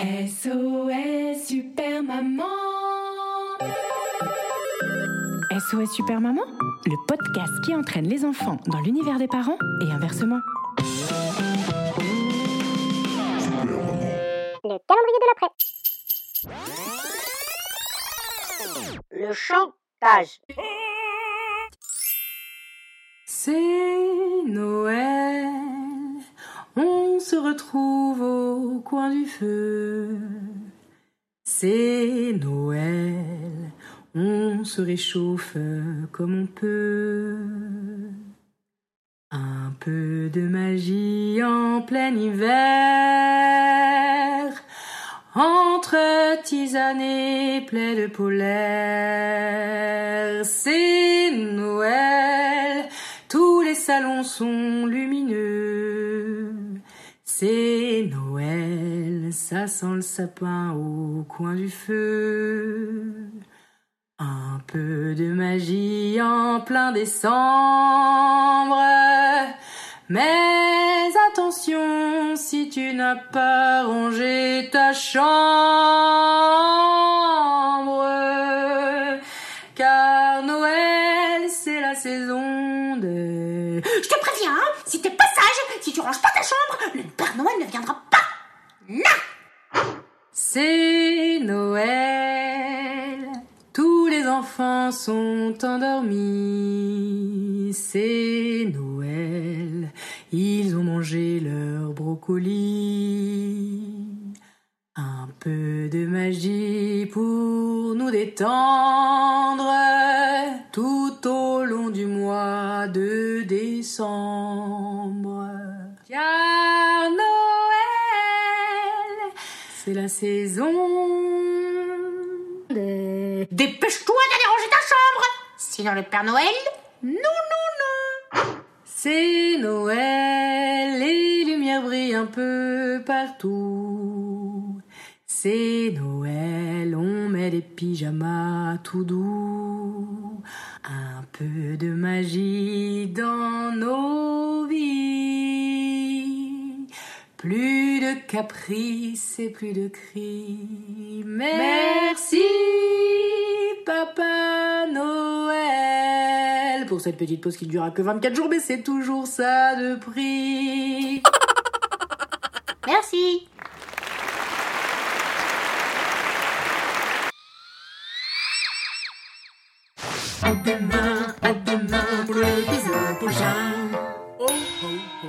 SOS Super Maman SOS Super Maman, le podcast qui entraîne les enfants dans l'univers des parents et inversement. Le calendrier de l'après. Le chantage. C'est Noël, on se retrouve au coin du feu. C'est Noël, on se réchauffe comme on peut. Un peu de magie en plein hiver, entre tisane et de polaire. C'est Noël, tous les salons sont lumineux. C'est Noël, ça sent le sapin au coin du feu. Un peu de magie en plein décembre. Mais attention si tu n'as pas rangé ta chambre. Car Noël, c'est la saison de... Je te préviens, hein, si t'es pas si tu ranges pas ta chambre, le Père Noël ne viendra pas. Non C'est Noël, tous les enfants sont endormis. C'est Noël, ils ont mangé leur brocoli. Un peu de magie pour nous détendre tout au long du mois de décembre. C'est la saison. Dépêche-toi d'aller ranger ta chambre Sinon le Père Noël Non, non, non C'est Noël, les lumières brillent un peu partout. C'est Noël, on met des pyjamas tout doux. Un peu de magie dans nos vies. Plus de caprices et plus de cris. Merci, Papa Noël. Pour cette petite pause qui ne durera que 24 jours, mais c'est toujours ça de prix. Merci À demain, à demain pour. Oh, oh, oh.